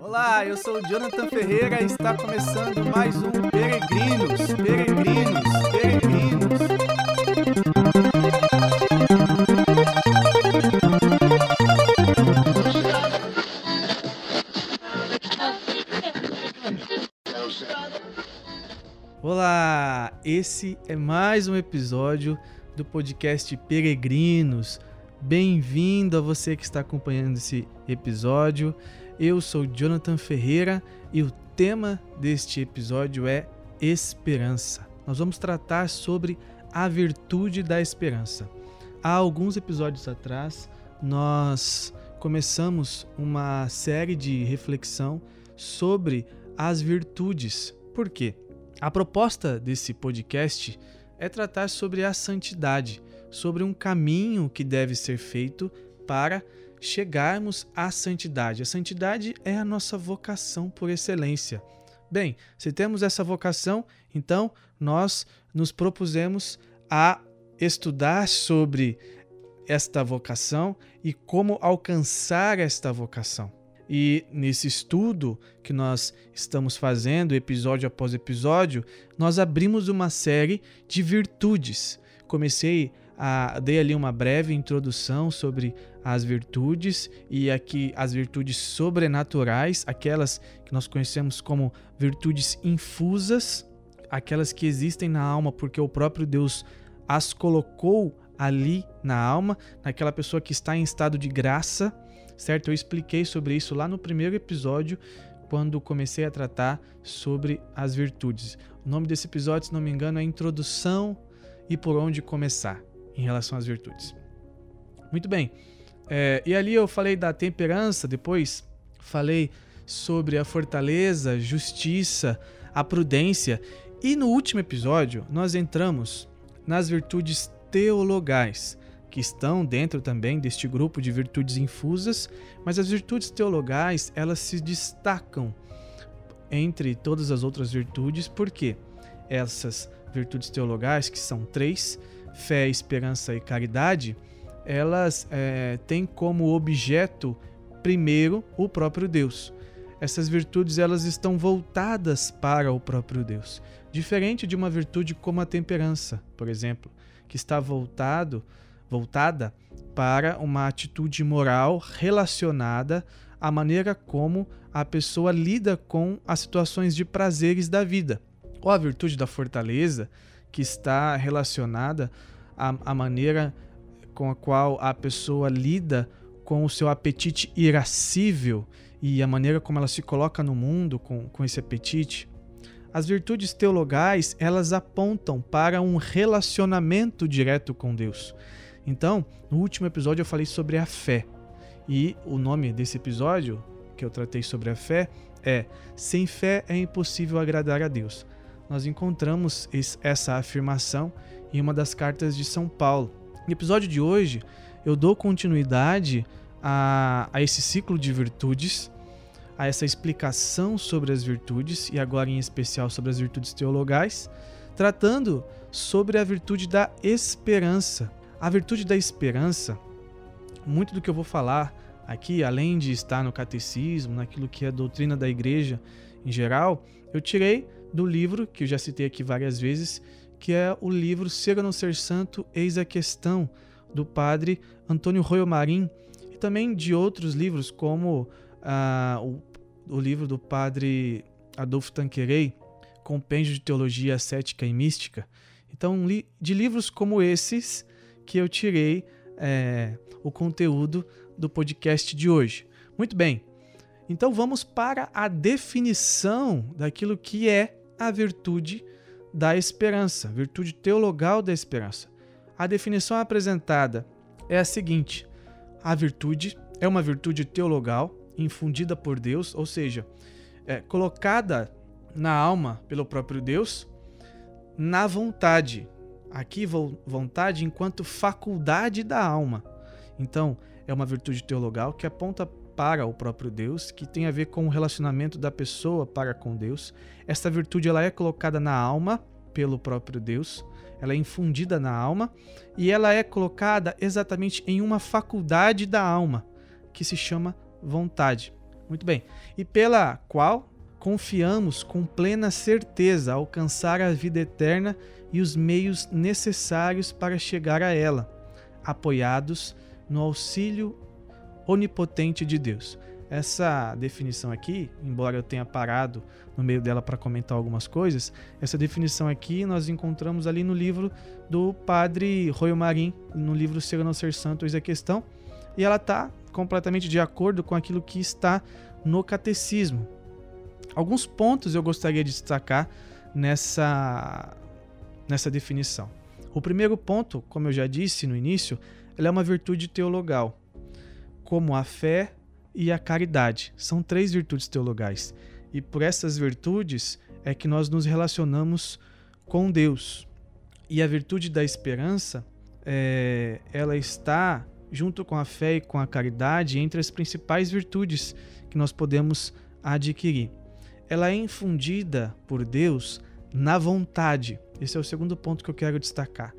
Olá, eu sou o Jonathan Ferreira e está começando mais um Peregrinos, Peregrinos, Peregrinos. Olá, esse é mais um episódio do podcast Peregrinos. Bem-vindo a você que está acompanhando esse episódio. Eu sou Jonathan Ferreira e o tema deste episódio é esperança. Nós vamos tratar sobre a virtude da esperança. Há alguns episódios atrás, nós começamos uma série de reflexão sobre as virtudes. Por quê? A proposta desse podcast é tratar sobre a santidade, sobre um caminho que deve ser feito para chegarmos à santidade. A santidade é a nossa vocação por excelência. Bem, se temos essa vocação, então nós nos propusemos a estudar sobre esta vocação e como alcançar esta vocação. E nesse estudo que nós estamos fazendo, episódio após episódio, nós abrimos uma série de virtudes. Comecei a dei ali uma breve introdução sobre as virtudes e aqui as virtudes sobrenaturais, aquelas que nós conhecemos como virtudes infusas, aquelas que existem na alma porque o próprio Deus as colocou ali na alma, naquela pessoa que está em estado de graça certo? Eu expliquei sobre isso lá no primeiro episódio, quando comecei a tratar sobre as virtudes. O nome desse episódio, se não me engano, é Introdução e por onde começar em relação às virtudes. Muito bem. É, e ali eu falei da temperança, depois falei sobre a fortaleza, justiça, a prudência. E no último episódio, nós entramos nas virtudes teologais que estão dentro também deste grupo de virtudes infusas, mas as virtudes teologais, elas se destacam entre todas as outras virtudes, porque essas virtudes teologais, que são três, fé, esperança e caridade, elas é, têm como objeto, primeiro, o próprio Deus. Essas virtudes elas estão voltadas para o próprio Deus, diferente de uma virtude como a temperança, por exemplo, que está voltado voltada para uma atitude moral relacionada à maneira como a pessoa lida com as situações de prazeres da vida, ou a virtude da fortaleza, que está relacionada à, à maneira com a qual a pessoa lida com o seu apetite irascível e a maneira como ela se coloca no mundo com, com esse apetite. As virtudes teologais, elas apontam para um relacionamento direto com Deus. Então, no último episódio eu falei sobre a fé. E o nome desse episódio, que eu tratei sobre a fé, é Sem fé é impossível agradar a Deus. Nós encontramos essa afirmação em uma das cartas de São Paulo. No episódio de hoje, eu dou continuidade a, a esse ciclo de virtudes, a essa explicação sobre as virtudes, e agora em especial sobre as virtudes teologais, tratando sobre a virtude da esperança. A virtude da esperança, muito do que eu vou falar aqui, além de estar no catecismo, naquilo que é a doutrina da igreja em geral, eu tirei do livro que eu já citei aqui várias vezes, que é o livro Ser ou Não Ser Santo, Eis a Questão, do padre Antônio Royo Marim, e também de outros livros, como ah, o, o livro do padre Adolfo Tanquerei, Compêndio de Teologia Cética e Mística. Então, de livros como esses, que eu tirei é, o conteúdo do podcast de hoje. Muito bem, então vamos para a definição daquilo que é a virtude da esperança, virtude teologal da esperança. A definição apresentada é a seguinte: a virtude é uma virtude teologal infundida por Deus, ou seja, é, colocada na alma pelo próprio Deus, na vontade, Aqui, vontade enquanto faculdade da alma. Então, é uma virtude teologal que aponta para o próprio Deus, que tem a ver com o relacionamento da pessoa para com Deus. Esta virtude ela é colocada na alma pelo próprio Deus, ela é infundida na alma e ela é colocada exatamente em uma faculdade da alma, que se chama vontade. Muito bem. E pela qual confiamos com plena certeza alcançar a vida eterna e os meios necessários para chegar a ela, apoiados no auxílio onipotente de Deus. Essa definição aqui, embora eu tenha parado no meio dela para comentar algumas coisas, essa definição aqui nós encontramos ali no livro do padre Royo Marim, no livro Ser ou Não Ser Santo, Eis a Questão, e ela está completamente de acordo com aquilo que está no catecismo. Alguns pontos eu gostaria de destacar nessa, nessa definição. O primeiro ponto, como eu já disse no início, ela é uma virtude teologal, como a fé, e a caridade. São três virtudes teologais. E por essas virtudes é que nós nos relacionamos com Deus. E a virtude da esperança, é, ela está junto com a fé e com a caridade entre as principais virtudes que nós podemos adquirir. Ela é infundida por Deus na vontade. Esse é o segundo ponto que eu quero destacar.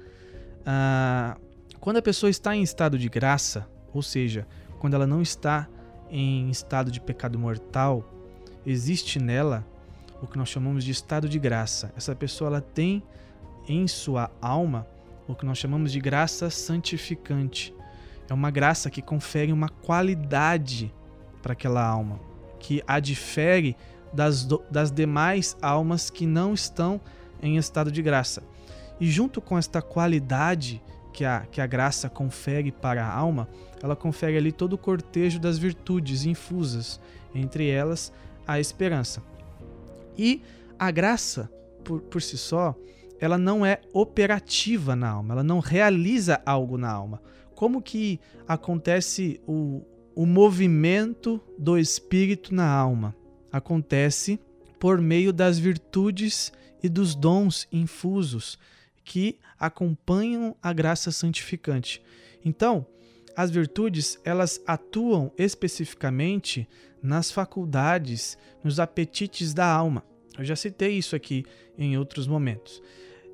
Ah, quando a pessoa está em estado de graça, ou seja, quando ela não está em estado de pecado mortal, existe nela o que nós chamamos de estado de graça. Essa pessoa ela tem em sua alma o que nós chamamos de graça santificante. É uma graça que confere uma qualidade para aquela alma, que a difere das, das demais almas que não estão em estado de graça. E junto com esta qualidade que a, que a graça confere para a alma, ela confere ali todo o cortejo das virtudes infusas, entre elas a esperança. E a graça, por, por si só, ela não é operativa na alma, ela não realiza algo na alma. Como que acontece o, o movimento do espírito na alma? Acontece por meio das virtudes e dos dons infusos que acompanham a graça santificante. Então, as virtudes, elas atuam especificamente nas faculdades, nos apetites da alma. Eu já citei isso aqui em outros momentos.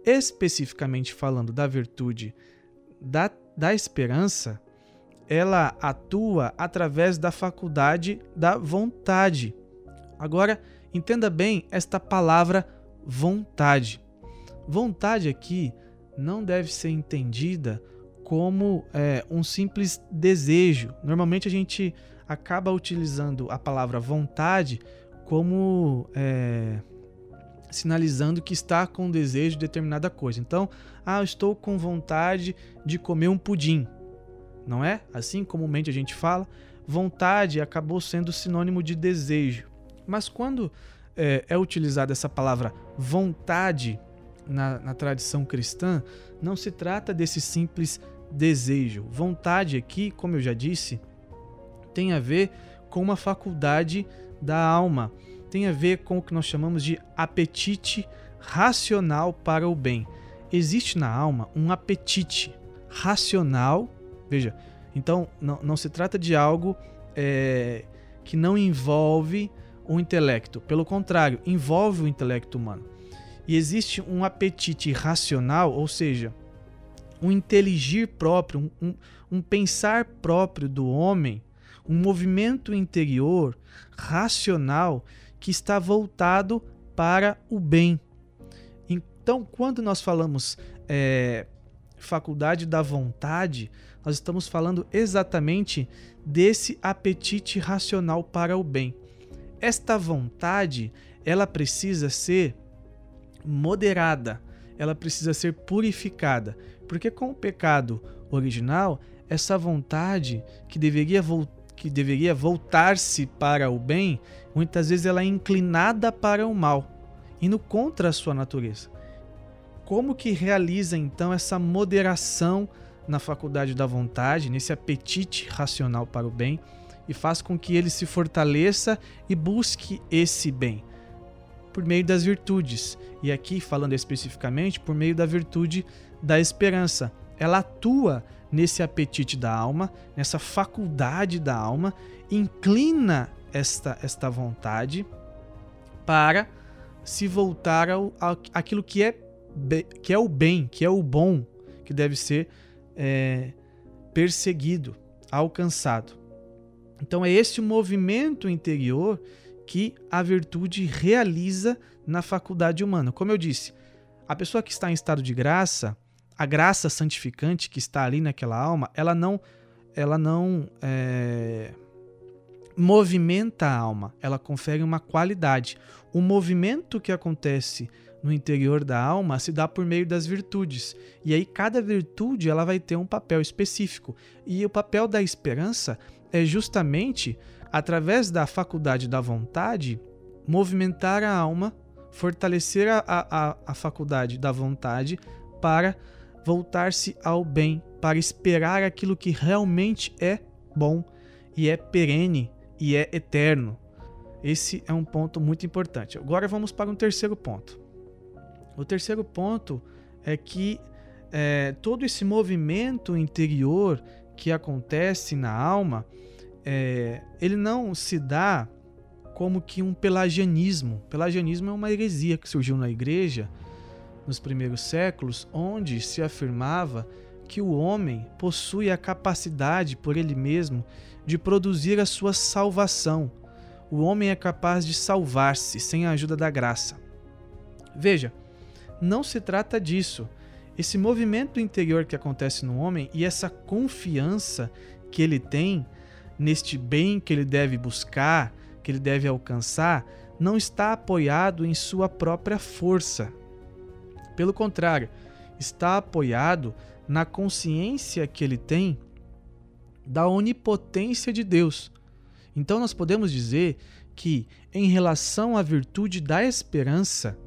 Especificamente falando da virtude da, da esperança, ela atua através da faculdade da vontade. Agora, entenda bem esta palavra vontade. Vontade aqui não deve ser entendida como é, um simples desejo. Normalmente a gente acaba utilizando a palavra vontade como é, sinalizando que está com desejo de determinada coisa. Então, ah, estou com vontade de comer um pudim. Não é? Assim comumente a gente fala. Vontade acabou sendo sinônimo de desejo. Mas quando é, é utilizada essa palavra vontade na, na tradição cristã, não se trata desse simples desejo. Vontade aqui, como eu já disse, tem a ver com uma faculdade da alma, tem a ver com o que nós chamamos de apetite racional para o bem. Existe na alma um apetite racional, veja, então não, não se trata de algo é, que não envolve o intelecto, pelo contrário, envolve o intelecto humano. E existe um apetite racional, ou seja, um inteligir próprio, um, um, pensar próprio do homem, um movimento interior racional que está voltado para o bem. Então, quando nós falamos é, faculdade da vontade, nós estamos falando exatamente desse apetite racional para o bem. Esta vontade, ela precisa ser moderada, ela precisa ser purificada, porque com o pecado original, essa vontade que deveria, que deveria voltar-se para o bem, muitas vezes ela é inclinada para o mal, indo contra a sua natureza. Como que realiza então essa moderação na faculdade da vontade, nesse apetite racional para o bem, e faz com que ele se fortaleça e busque esse bem? Por meio das virtudes. E aqui, falando especificamente, por meio da virtude da esperança. Ela atua nesse apetite da alma, nessa faculdade da alma, inclina esta, esta vontade para se voltar ao, ao, aquilo que é, que é o bem, que é o bom, que deve ser é, perseguido, alcançado. Então é esse movimento interior que a virtude realiza na faculdade humana. Como eu disse, a pessoa que está em estado de graça, a graça santificante que está ali naquela alma, ela não, ela não é, movimenta a alma, ela confere uma qualidade. O movimento que acontece no interior da alma se dá por meio das virtudes. E aí cada virtude ela vai ter um papel específico. E o papel da esperança é justamente através da faculdade da vontade movimentar a alma, fortalecer a, a, a faculdade da vontade para voltar-se ao bem, para esperar aquilo que realmente é bom e é perene e é eterno. Esse é um ponto muito importante. Agora vamos para um terceiro ponto. O terceiro ponto é que é, todo esse movimento interior que acontece na alma, é, ele não se dá como que um pelagianismo. Pelagianismo é uma heresia que surgiu na igreja nos primeiros séculos, onde se afirmava que o homem possui a capacidade por ele mesmo de produzir a sua salvação. O homem é capaz de salvar-se sem a ajuda da graça. Veja, não se trata disso. Esse movimento interior que acontece no homem e essa confiança que ele tem neste bem que ele deve buscar, que ele deve alcançar, não está apoiado em sua própria força. Pelo contrário, está apoiado na consciência que ele tem da onipotência de Deus. Então nós podemos dizer que, em relação à virtude da esperança,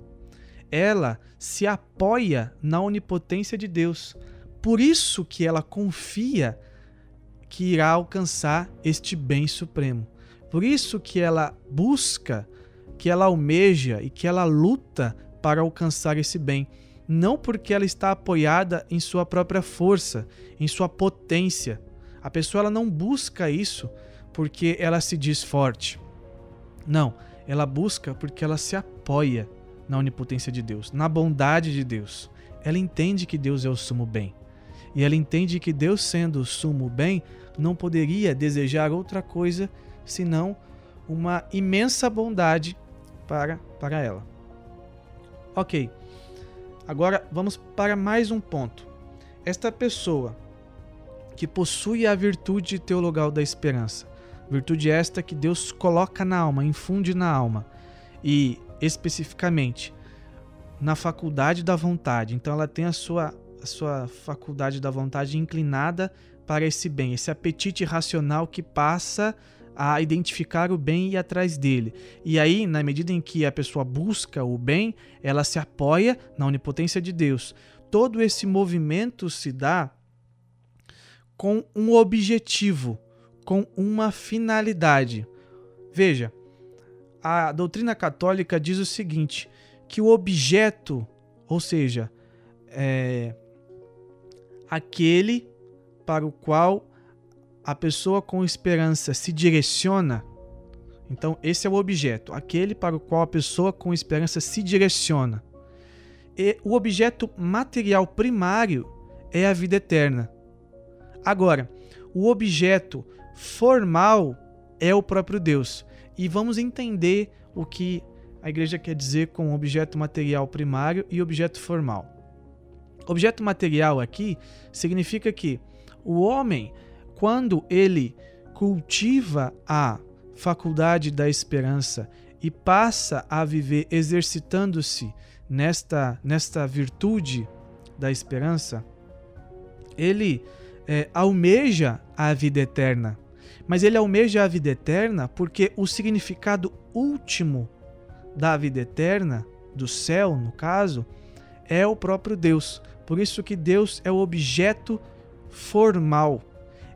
ela se apoia na onipotência de Deus. Por isso que ela confia que irá alcançar este bem supremo. Por isso que ela busca, que ela almeja e que ela luta para alcançar esse bem. Não porque ela está apoiada em sua própria força, em sua potência, a pessoa ela não busca isso porque ela se diz forte. Não, ela busca porque ela se apoia na onipotência de Deus, na bondade de Deus. Ela entende que Deus é o sumo bem. E ela entende que Deus, sendo o sumo bem, não poderia desejar outra coisa senão uma imensa bondade para, para ela. Ok, agora vamos para mais um ponto. Esta pessoa que possui a virtude teologal da esperança. Virtude esta que Deus coloca na alma, infunde na alma. E especificamente na faculdade da vontade. Então ela tem a sua, a sua faculdade da vontade inclinada para esse bem, esse apetite racional que passa a identificar o bem e ir atrás dele. E aí, na medida em que a pessoa busca o bem, ela se apoia na onipotência de Deus. Todo esse movimento se dá com um objetivo, com uma finalidade. Veja, a doutrina católica diz o seguinte: que o objeto, ou seja, é aquele para o qual a pessoa com esperança se direciona. Então, esse é o objeto, aquele para o qual a pessoa com esperança se direciona. E o objeto material primário é a vida eterna. Agora, o objeto formal é o próprio Deus. E vamos entender o que a igreja quer dizer com objeto material primário e objeto formal. Objeto material aqui significa que o homem, quando ele cultiva a faculdade da esperança e passa a viver exercitando-se nesta, nesta virtude da esperança, ele é, almeja a vida eterna. Mas ele almeja a vida eterna porque o significado último da vida eterna, do céu, no caso, é o próprio Deus. Por isso que Deus é o objeto formal.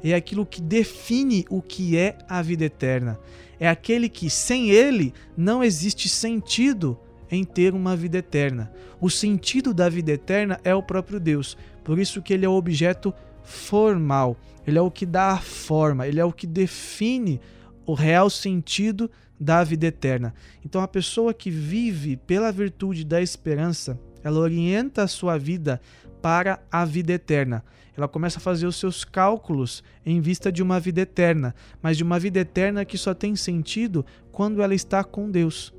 É aquilo que define o que é a vida eterna. É aquele que sem ele não existe sentido em ter uma vida eterna. O sentido da vida eterna é o próprio Deus. Por isso que ele é o objeto formal, ele é o que dá a forma, ele é o que define o real sentido da vida eterna. Então, a pessoa que vive pela virtude da esperança ela orienta a sua vida para a vida eterna. Ela começa a fazer os seus cálculos em vista de uma vida eterna, mas de uma vida eterna que só tem sentido quando ela está com Deus.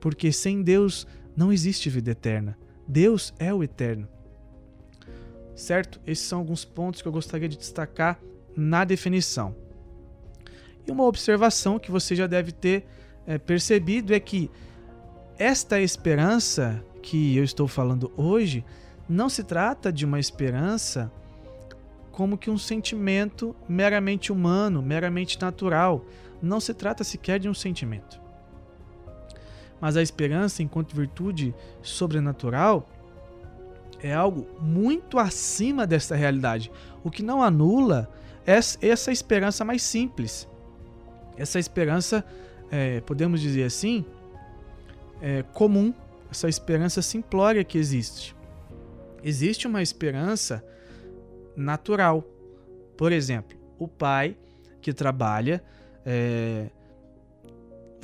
Porque sem Deus não existe vida eterna. Deus é o eterno. Certo? Esses são alguns pontos que eu gostaria de destacar na definição. E uma observação que você já deve ter é, percebido é que esta esperança que eu estou falando hoje não se trata de uma esperança como que um sentimento meramente humano, meramente natural. Não se trata sequer de um sentimento. Mas a esperança, enquanto virtude sobrenatural, é algo muito acima dessa realidade, o que não anula essa esperança mais simples. Essa esperança, é, podemos dizer assim, é, comum, essa esperança simplória que existe. Existe uma esperança natural. Por exemplo, o pai que trabalha é,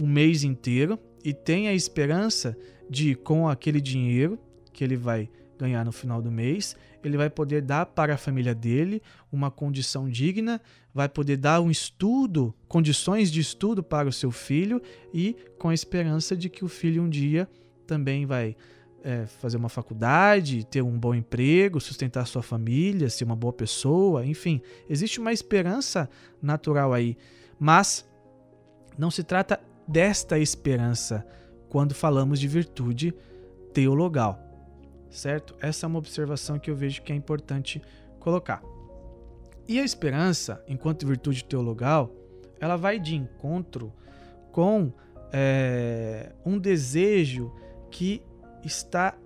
um mês inteiro e tem a esperança de, com aquele dinheiro que ele vai ganhar no final do mês, ele vai poder dar para a família dele uma condição digna, vai poder dar um estudo, condições de estudo para o seu filho e com a esperança de que o filho um dia também vai é, fazer uma faculdade, ter um bom emprego, sustentar sua família, ser uma boa pessoa, enfim, existe uma esperança natural aí, mas não se trata desta esperança quando falamos de virtude teologal, certo? Essa é uma observação que eu vejo que é importante colocar. E a esperança, enquanto virtude teologal, ela vai de encontro com é, um desejo que está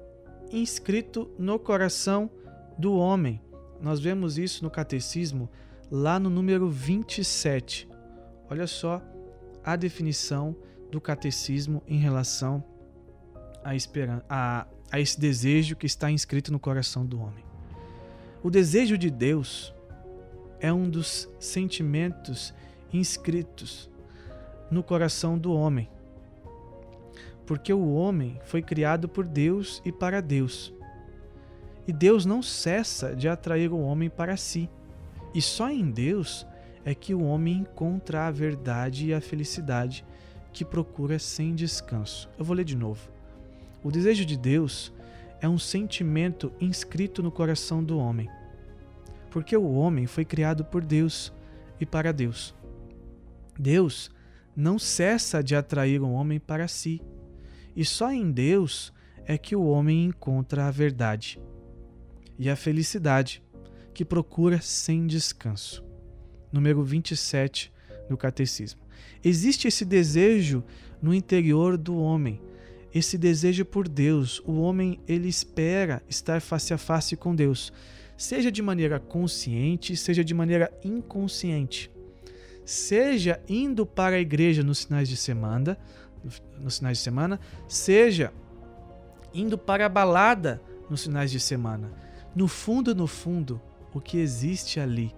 inscrito no coração do homem. Nós vemos isso no catecismo lá no número 27. Olha só a definição do catecismo em relação a, a, a esse desejo que está inscrito no coração do homem. O desejo de Deus é um dos sentimentos inscritos no coração do homem porque o homem foi criado por Deus e para Deus. E Deus não cessa de atrair o homem para si. E só em Deus é que o homem encontra a verdade e a felicidade que procura sem descanso. Eu vou ler de novo. O desejo de Deus é um sentimento inscrito no coração do homem, porque o homem foi criado por Deus e para Deus. Deus não cessa de atrair o homem para si e só em Deus é que o homem encontra a verdade e a felicidade que procura sem descanso. Número 27 do Catecismo. Existe esse desejo no interior do homem, esse desejo por Deus. O homem ele espera estar face a face com Deus, seja de maneira consciente, seja de maneira inconsciente. Seja indo para a igreja nos sinais de semana, nos finais de semana, seja indo para a balada nos finais de semana. No fundo, no fundo, o que existe ali,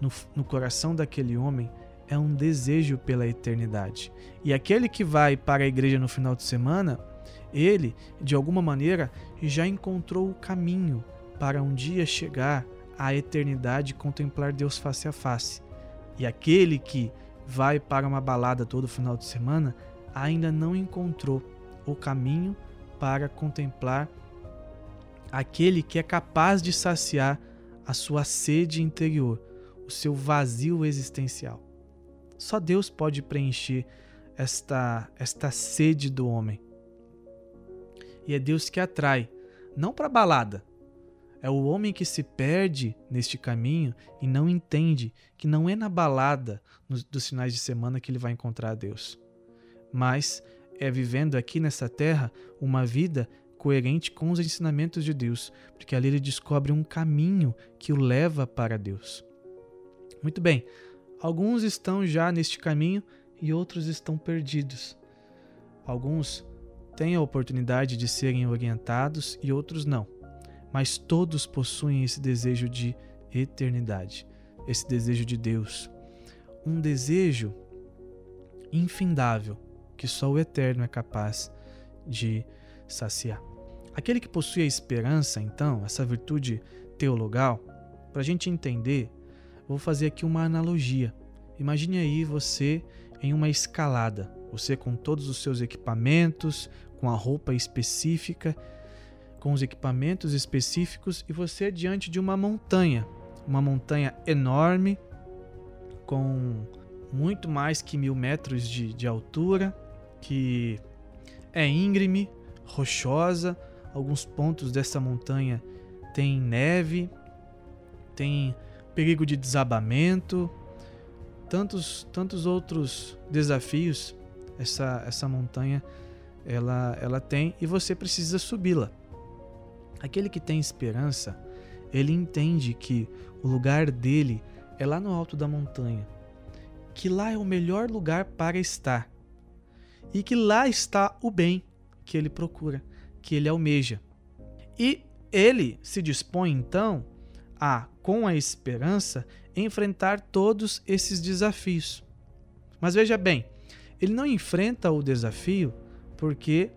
no, no coração daquele homem, é um desejo pela eternidade. E aquele que vai para a igreja no final de semana, ele, de alguma maneira, já encontrou o caminho para um dia chegar à eternidade e contemplar Deus face a face. E aquele que vai para uma balada todo final de semana ainda não encontrou o caminho para contemplar aquele que é capaz de saciar a sua sede interior, o seu vazio existencial. Só Deus pode preencher esta, esta sede do homem. E é Deus que atrai, não para balada. É o homem que se perde neste caminho e não entende que não é na balada dos finais de semana que ele vai encontrar Deus mas é vivendo aqui nessa terra uma vida coerente com os ensinamentos de Deus, porque ali ele descobre um caminho que o leva para Deus. Muito bem, alguns estão já neste caminho e outros estão perdidos. Alguns têm a oportunidade de serem orientados e outros não, mas todos possuem esse desejo de eternidade, esse desejo de Deus. Um desejo infindável que só o eterno é capaz de saciar. Aquele que possui a esperança, então, essa virtude teologal, para a gente entender, vou fazer aqui uma analogia. Imagine aí você em uma escalada, você com todos os seus equipamentos, com a roupa específica, com os equipamentos específicos e você diante de uma montanha, uma montanha enorme, com muito mais que mil metros de, de altura, que é íngreme, rochosa. Alguns pontos dessa montanha tem neve, tem perigo de desabamento, tantos, tantos outros desafios essa, essa montanha ela, ela tem e você precisa subi-la. Aquele que tem esperança, ele entende que o lugar dele é lá no alto da montanha, que lá é o melhor lugar para estar e que lá está o bem que ele procura, que ele almeja. E ele se dispõe então a, com a esperança, enfrentar todos esses desafios. Mas veja bem, ele não enfrenta o desafio porque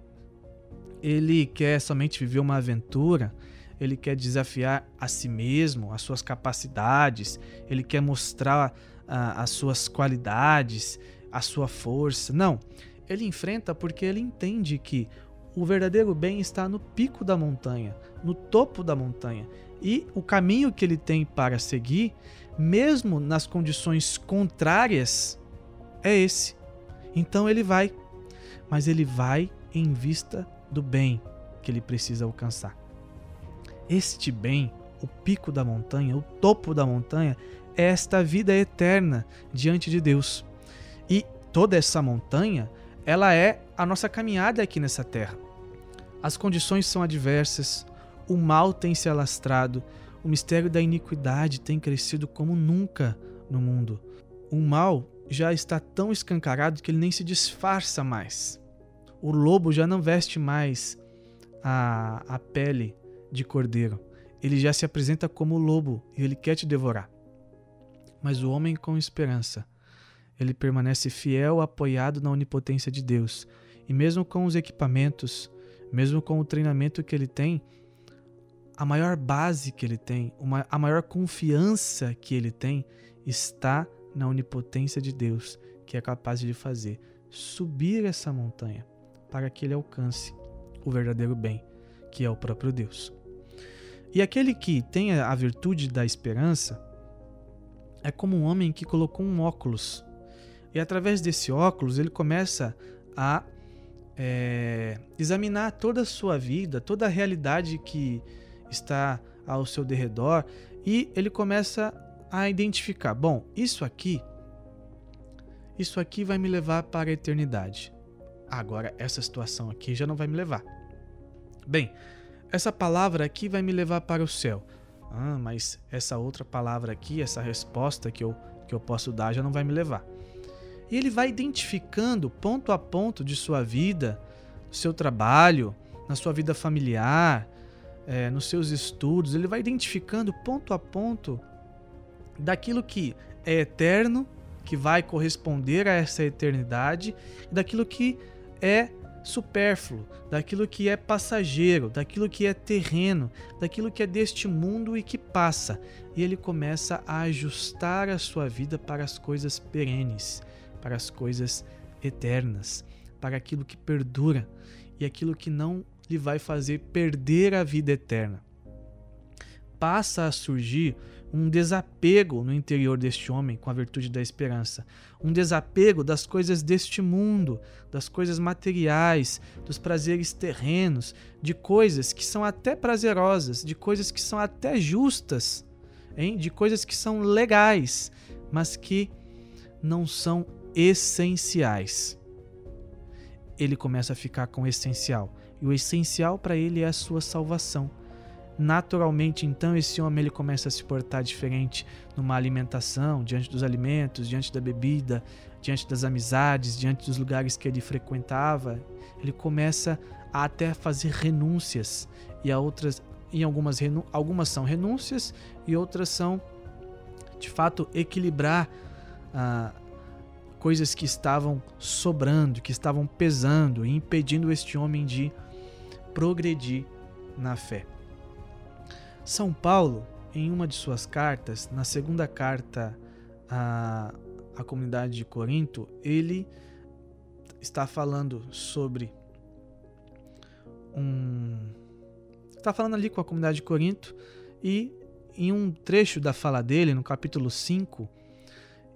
ele quer somente viver uma aventura, ele quer desafiar a si mesmo, as suas capacidades, ele quer mostrar uh, as suas qualidades, a sua força. Não, ele enfrenta porque ele entende que o verdadeiro bem está no pico da montanha, no topo da montanha. E o caminho que ele tem para seguir, mesmo nas condições contrárias, é esse. Então ele vai, mas ele vai em vista do bem que ele precisa alcançar. Este bem, o pico da montanha, o topo da montanha, é esta vida eterna diante de Deus. E toda essa montanha, ela é a nossa caminhada aqui nessa terra. As condições são adversas, o mal tem se alastrado, o mistério da iniquidade tem crescido como nunca no mundo. O mal já está tão escancarado que ele nem se disfarça mais. O lobo já não veste mais a, a pele de cordeiro. Ele já se apresenta como lobo e ele quer te devorar. Mas o homem com esperança, ele permanece fiel, apoiado na onipotência de Deus. E mesmo com os equipamentos, mesmo com o treinamento que ele tem, a maior base que ele tem, uma, a maior confiança que ele tem está na onipotência de Deus, que é capaz de fazer subir essa montanha para que ele alcance o verdadeiro bem, que é o próprio Deus. E aquele que tem a virtude da esperança é como um homem que colocou um óculos. E através desse óculos ele começa a é, examinar toda a sua vida, toda a realidade que está ao seu derredor e ele começa a identificar: bom, isso aqui, isso aqui vai me levar para a eternidade. Agora, essa situação aqui já não vai me levar. Bem, essa palavra aqui vai me levar para o céu. Ah, mas essa outra palavra aqui, essa resposta que eu, que eu posso dar já não vai me levar. E ele vai identificando ponto a ponto de sua vida, do seu trabalho, na sua vida familiar, é, nos seus estudos, ele vai identificando ponto a ponto daquilo que é eterno, que vai corresponder a essa eternidade, daquilo que é supérfluo, daquilo que é passageiro, daquilo que é terreno, daquilo que é deste mundo e que passa. E ele começa a ajustar a sua vida para as coisas perenes, para as coisas eternas, para aquilo que perdura e aquilo que não lhe vai fazer perder a vida eterna. Passa a surgir um desapego no interior deste homem com a virtude da esperança, um desapego das coisas deste mundo, das coisas materiais, dos prazeres terrenos, de coisas que são até prazerosas, de coisas que são até justas, hein? de coisas que são legais, mas que não são essenciais. Ele começa a ficar com o essencial, e o essencial para ele é a sua salvação Naturalmente, então, esse homem ele começa a se portar diferente numa alimentação, diante dos alimentos, diante da bebida, diante das amizades, diante dos lugares que ele frequentava. Ele começa a até fazer renúncias e a outras, em algumas algumas são renúncias e outras são de fato equilibrar ah, coisas que estavam sobrando, que estavam pesando e impedindo este homem de progredir na fé. São Paulo, em uma de suas cartas, na segunda carta à, à comunidade de Corinto, ele está falando sobre um. Está falando ali com a comunidade de Corinto e em um trecho da fala dele, no capítulo 5,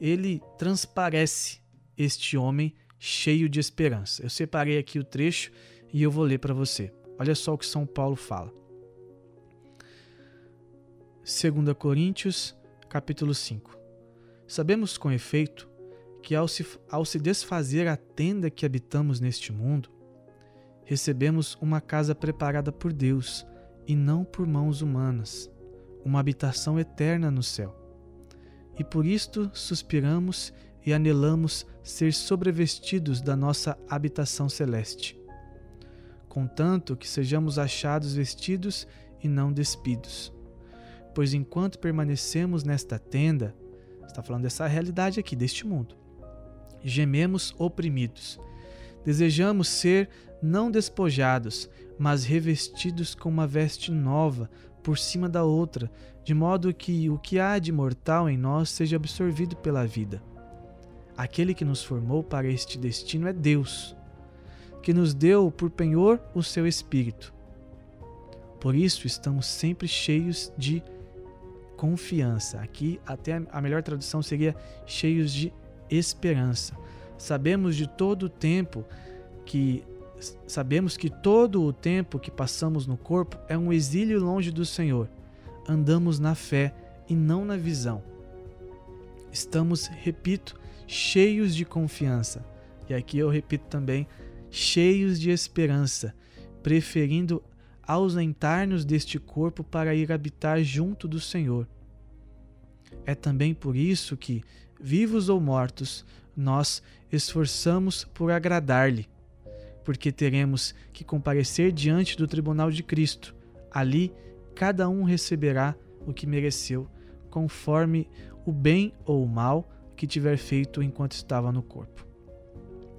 ele transparece este homem cheio de esperança. Eu separei aqui o trecho e eu vou ler para você. Olha só o que São Paulo fala. 2 Coríntios, capítulo 5. Sabemos com efeito que ao se, ao se desfazer a tenda que habitamos neste mundo, recebemos uma casa preparada por Deus e não por mãos humanas, uma habitação eterna no céu. E por isto suspiramos e anelamos ser sobrevestidos da nossa habitação celeste, contanto que sejamos achados vestidos e não despidos pois enquanto permanecemos nesta tenda, está falando dessa realidade aqui, deste mundo, gememos oprimidos. Desejamos ser não despojados, mas revestidos com uma veste nova por cima da outra, de modo que o que há de mortal em nós seja absorvido pela vida. Aquele que nos formou para este destino é Deus, que nos deu por penhor o seu Espírito. Por isso estamos sempre cheios de confiança. Aqui, até a melhor tradução seria cheios de esperança. Sabemos de todo o tempo que sabemos que todo o tempo que passamos no corpo é um exílio longe do Senhor. Andamos na fé e não na visão. Estamos, repito, cheios de confiança. E aqui eu repito também, cheios de esperança, preferindo ausentar-nos deste corpo para ir habitar junto do Senhor. É também por isso que, vivos ou mortos, nós esforçamos por agradar-lhe, porque teremos que comparecer diante do tribunal de Cristo. Ali, cada um receberá o que mereceu, conforme o bem ou o mal que tiver feito enquanto estava no corpo.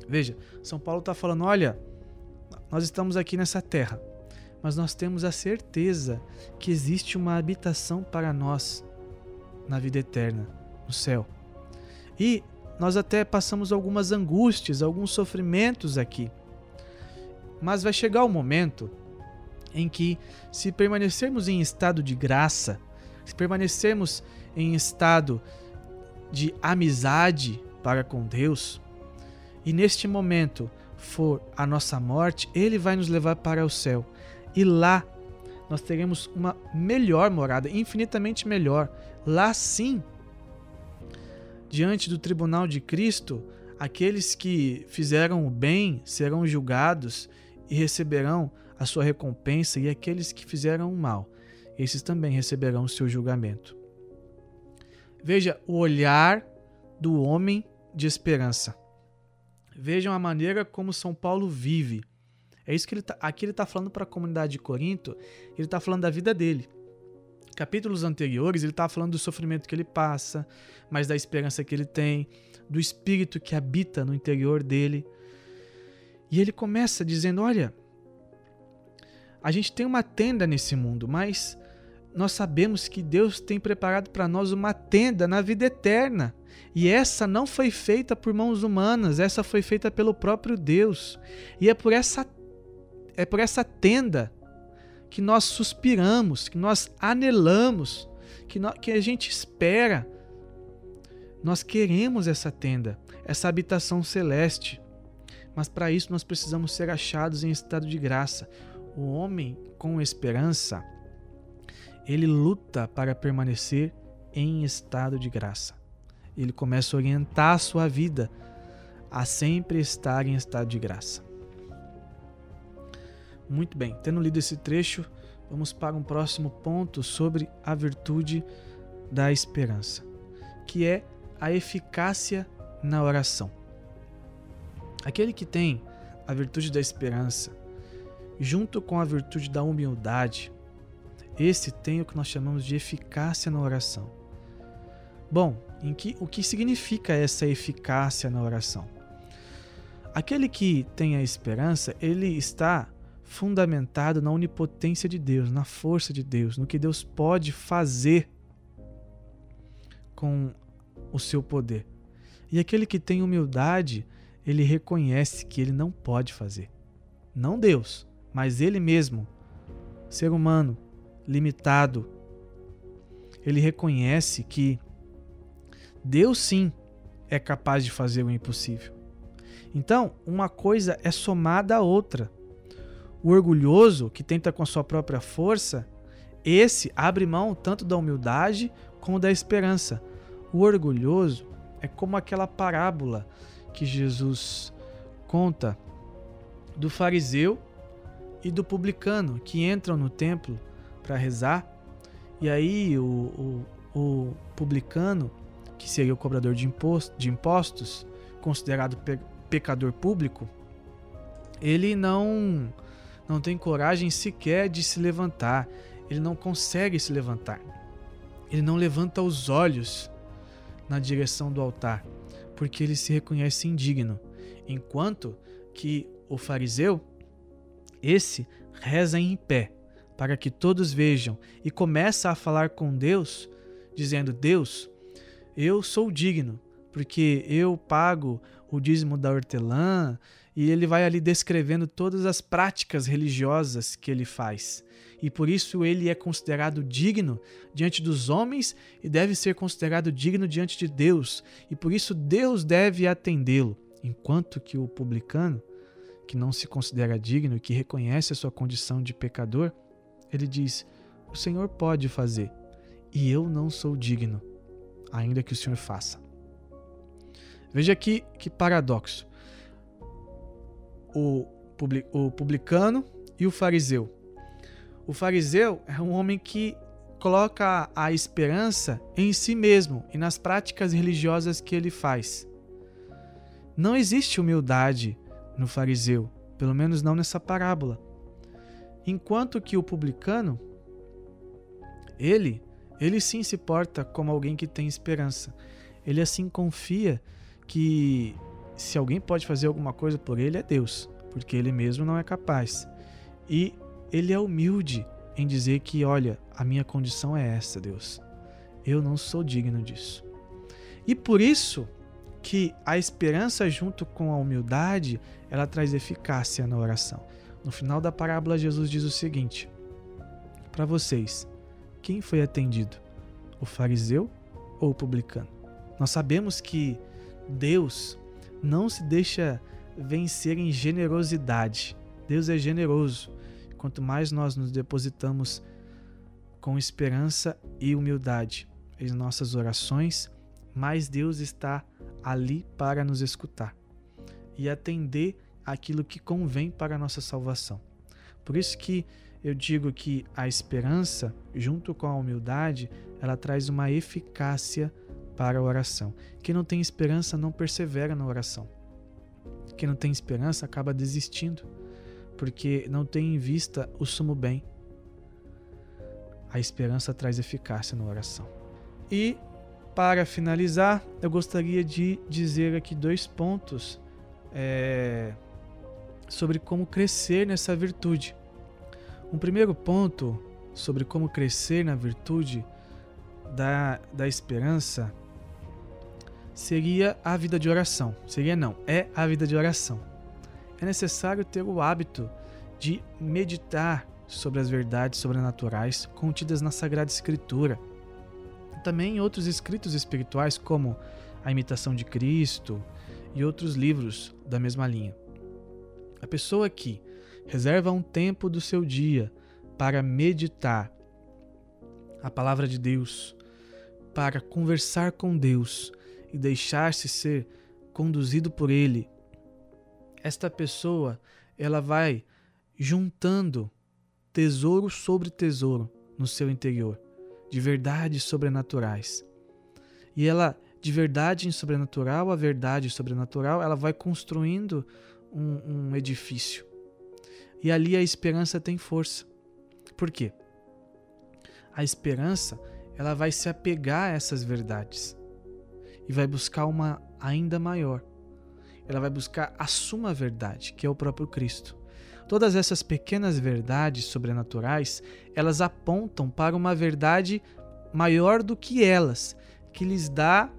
Veja, São Paulo está falando: olha, nós estamos aqui nessa terra mas nós temos a certeza que existe uma habitação para nós na vida eterna, no céu. E nós até passamos algumas angústias, alguns sofrimentos aqui. Mas vai chegar o momento em que, se permanecermos em estado de graça, se permanecermos em estado de amizade para com Deus, e neste momento for a nossa morte, Ele vai nos levar para o céu e lá nós teremos uma melhor morada, infinitamente melhor. Lá sim, diante do tribunal de Cristo, aqueles que fizeram o bem serão julgados e receberão a sua recompensa, e aqueles que fizeram o mal, esses também receberão o seu julgamento. Veja o olhar do homem de esperança. Vejam a maneira como São Paulo vive é isso que ele tá, aqui ele está falando para a comunidade de Corinto, ele está falando da vida dele. Capítulos anteriores, ele está falando do sofrimento que ele passa, mas da esperança que ele tem, do espírito que habita no interior dele. E ele começa dizendo: Olha, a gente tem uma tenda nesse mundo, mas nós sabemos que Deus tem preparado para nós uma tenda na vida eterna. E essa não foi feita por mãos humanas, essa foi feita pelo próprio Deus. E é por essa é por essa tenda que nós suspiramos, que nós anelamos, que, nós, que a gente espera. Nós queremos essa tenda, essa habitação celeste. Mas para isso nós precisamos ser achados em estado de graça. O homem com esperança, ele luta para permanecer em estado de graça. Ele começa a orientar a sua vida a sempre estar em estado de graça. Muito bem, tendo lido esse trecho, vamos para um próximo ponto sobre a virtude da esperança, que é a eficácia na oração. Aquele que tem a virtude da esperança, junto com a virtude da humildade, esse tem o que nós chamamos de eficácia na oração. Bom, em que, o que significa essa eficácia na oração? Aquele que tem a esperança, ele está fundamentado na onipotência de Deus, na força de Deus, no que Deus pode fazer com o seu poder. E aquele que tem humildade, ele reconhece que ele não pode fazer. Não Deus, mas ele mesmo, ser humano, limitado. Ele reconhece que Deus sim é capaz de fazer o impossível. Então, uma coisa é somada à outra. O orgulhoso, que tenta com a sua própria força, esse abre mão tanto da humildade como da esperança. O orgulhoso é como aquela parábola que Jesus conta do fariseu e do publicano que entram no templo para rezar. E aí o, o, o, publicano, que seria o cobrador de, imposto, de impostos, considerado pe pecador público, ele não não tem coragem sequer de se levantar. Ele não consegue se levantar. Ele não levanta os olhos na direção do altar, porque ele se reconhece indigno, enquanto que o fariseu, esse reza em pé, para que todos vejam e começa a falar com Deus, dizendo: Deus, eu sou digno, porque eu pago o dízimo da hortelã, e ele vai ali descrevendo todas as práticas religiosas que ele faz. E por isso ele é considerado digno diante dos homens e deve ser considerado digno diante de Deus. E por isso Deus deve atendê-lo. Enquanto que o publicano, que não se considera digno e que reconhece a sua condição de pecador, ele diz: O Senhor pode fazer, e eu não sou digno, ainda que o Senhor faça. Veja aqui que paradoxo o, publicano e o fariseu. O fariseu é um homem que coloca a esperança em si mesmo e nas práticas religiosas que ele faz. Não existe humildade no fariseu, pelo menos não nessa parábola. Enquanto que o publicano, ele, ele sim se porta como alguém que tem esperança. Ele assim confia que se alguém pode fazer alguma coisa por ele, é Deus, porque ele mesmo não é capaz. E ele é humilde em dizer que, olha, a minha condição é essa, Deus. Eu não sou digno disso. E por isso que a esperança junto com a humildade, ela traz eficácia na oração. No final da parábola, Jesus diz o seguinte: Para vocês, quem foi atendido? O fariseu ou o publicano? Nós sabemos que Deus não se deixa vencer em generosidade. Deus é generoso. Quanto mais nós nos depositamos com esperança e humildade em nossas orações, mais Deus está ali para nos escutar e atender aquilo que convém para a nossa salvação. Por isso que eu digo que a esperança, junto com a humildade, ela traz uma eficácia para a oração. Quem não tem esperança não persevera na oração. Quem não tem esperança acaba desistindo, porque não tem em vista o sumo bem. A esperança traz eficácia na oração. E, para finalizar, eu gostaria de dizer aqui dois pontos é, sobre como crescer nessa virtude. Um primeiro ponto sobre como crescer na virtude da, da esperança seria a vida de oração. Seria não, é a vida de oração. É necessário ter o hábito de meditar sobre as verdades sobrenaturais contidas na Sagrada Escritura. Também em outros escritos espirituais, como A Imitação de Cristo e outros livros da mesma linha. A pessoa que reserva um tempo do seu dia para meditar a palavra de Deus, para conversar com Deus, e deixar-se ser conduzido por ele, esta pessoa ela vai juntando tesouro sobre tesouro no seu interior, de verdades sobrenaturais. E ela, de verdade em sobrenatural a verdade sobrenatural, ela vai construindo um, um edifício. E ali a esperança tem força. Por quê? A esperança ela vai se apegar a essas verdades e vai buscar uma ainda maior. Ela vai buscar a suma verdade, que é o próprio Cristo. Todas essas pequenas verdades sobrenaturais, elas apontam para uma verdade maior do que elas, que lhes dá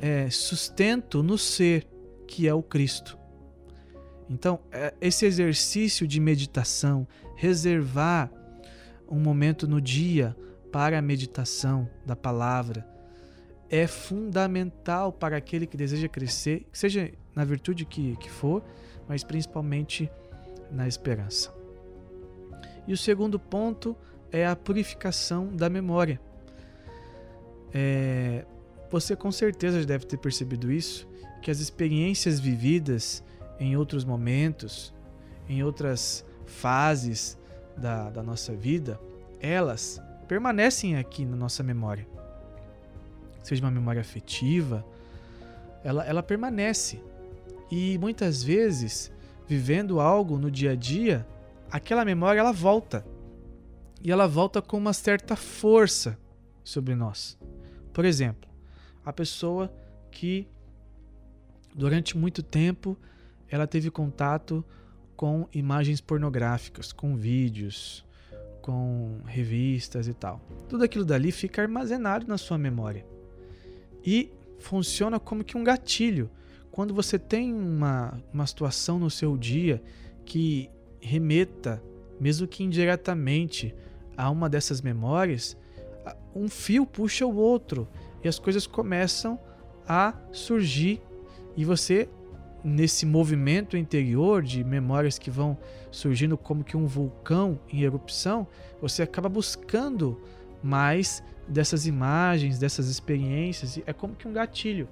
é, sustento no ser, que é o Cristo. Então, é, esse exercício de meditação, reservar um momento no dia para a meditação da palavra, é fundamental para aquele que deseja crescer, seja na virtude que, que for, mas principalmente na esperança. E o segundo ponto é a purificação da memória. É, você com certeza deve ter percebido isso, que as experiências vividas em outros momentos, em outras fases da, da nossa vida, elas permanecem aqui na nossa memória. Seja uma memória afetiva, ela, ela permanece. E muitas vezes, vivendo algo no dia a dia, aquela memória ela volta. E ela volta com uma certa força sobre nós. Por exemplo, a pessoa que durante muito tempo ela teve contato com imagens pornográficas, com vídeos, com revistas e tal. Tudo aquilo dali fica armazenado na sua memória. E funciona como que um gatilho. Quando você tem uma, uma situação no seu dia que remeta, mesmo que indiretamente, a uma dessas memórias, um fio puxa o outro e as coisas começam a surgir e você nesse movimento interior de memórias que vão surgindo como que um vulcão em erupção, você acaba buscando mais dessas imagens, dessas experiências, é como que um gatilho.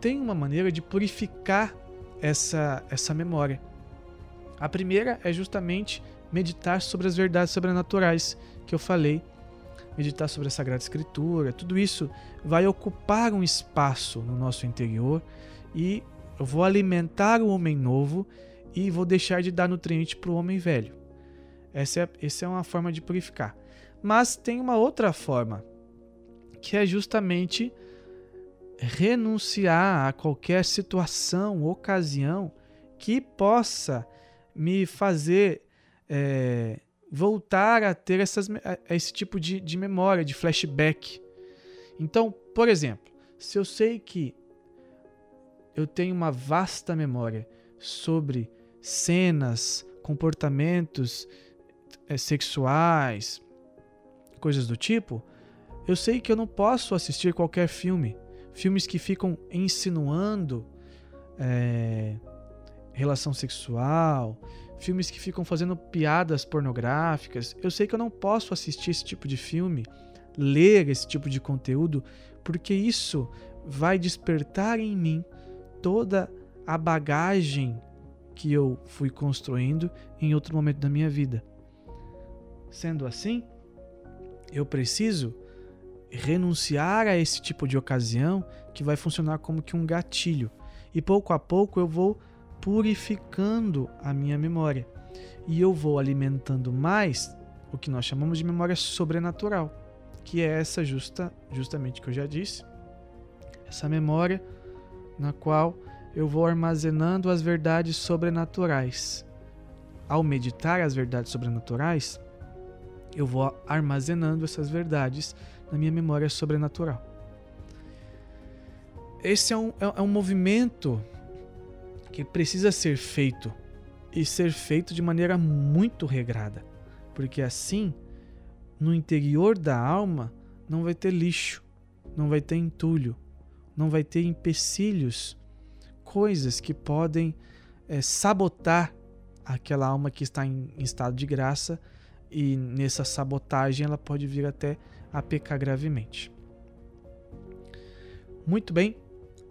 Tem uma maneira de purificar essa, essa memória. A primeira é justamente meditar sobre as verdades sobrenaturais que eu falei, meditar sobre a Sagrada Escritura, tudo isso vai ocupar um espaço no nosso interior e eu vou alimentar o homem novo e vou deixar de dar nutriente para o homem velho. Essa é, essa é uma forma de purificar. Mas tem uma outra forma, que é justamente renunciar a qualquer situação, ocasião que possa me fazer é, voltar a ter essas, a esse tipo de, de memória, de flashback. Então, por exemplo, se eu sei que eu tenho uma vasta memória sobre cenas, comportamentos é, sexuais, coisas do tipo, eu sei que eu não posso assistir qualquer filme. Filmes que ficam insinuando é, relação sexual, filmes que ficam fazendo piadas pornográficas. Eu sei que eu não posso assistir esse tipo de filme, ler esse tipo de conteúdo, porque isso vai despertar em mim toda a bagagem que eu fui construindo em outro momento da minha vida. Sendo assim, eu preciso renunciar a esse tipo de ocasião que vai funcionar como que um gatilho. E pouco a pouco eu vou purificando a minha memória. E eu vou alimentando mais o que nós chamamos de memória sobrenatural, que é essa justa, justamente que eu já disse. Essa memória na qual eu vou armazenando as verdades sobrenaturais. Ao meditar as verdades sobrenaturais, eu vou armazenando essas verdades na minha memória sobrenatural. Esse é um, é, é um movimento que precisa ser feito e ser feito de maneira muito regrada, porque assim, no interior da alma, não vai ter lixo, não vai ter entulho, não vai ter empecilhos, coisas que podem é, sabotar aquela alma que está em, em estado de graça e nessa sabotagem ela pode vir até a pecar gravemente. Muito bem,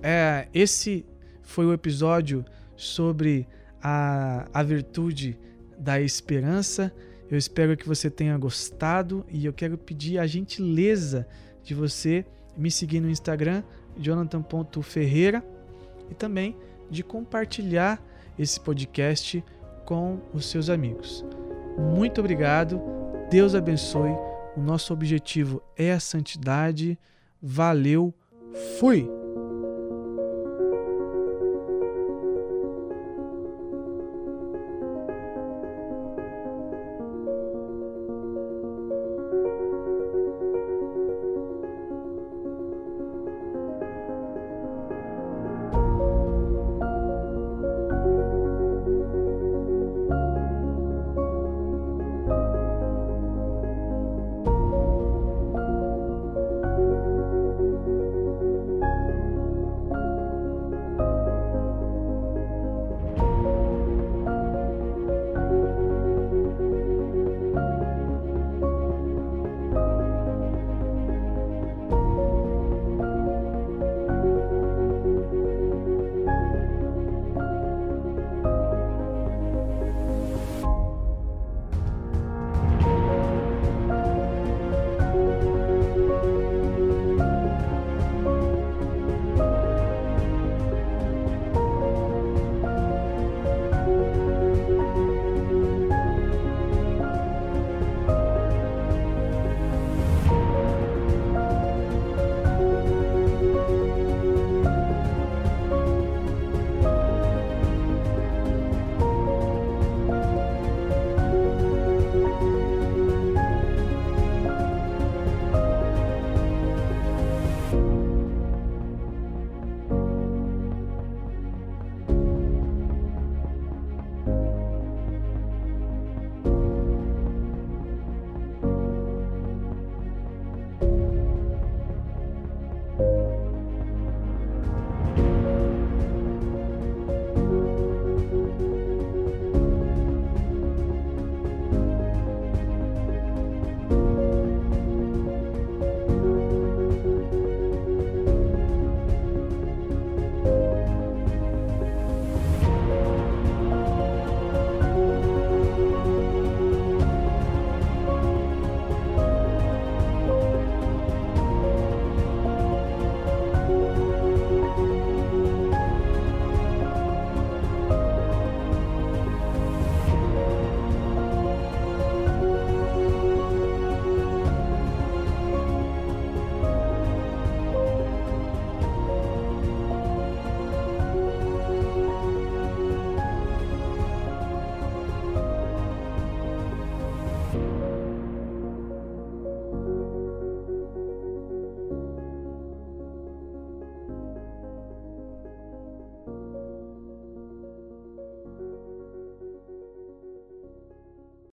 é, esse foi o episódio sobre a, a virtude da esperança. Eu espero que você tenha gostado e eu quero pedir a gentileza de você me seguir no Instagram, jonathan.ferreira e também de compartilhar esse podcast com os seus amigos. Muito obrigado, Deus abençoe. O nosso objetivo é a santidade. Valeu, fui!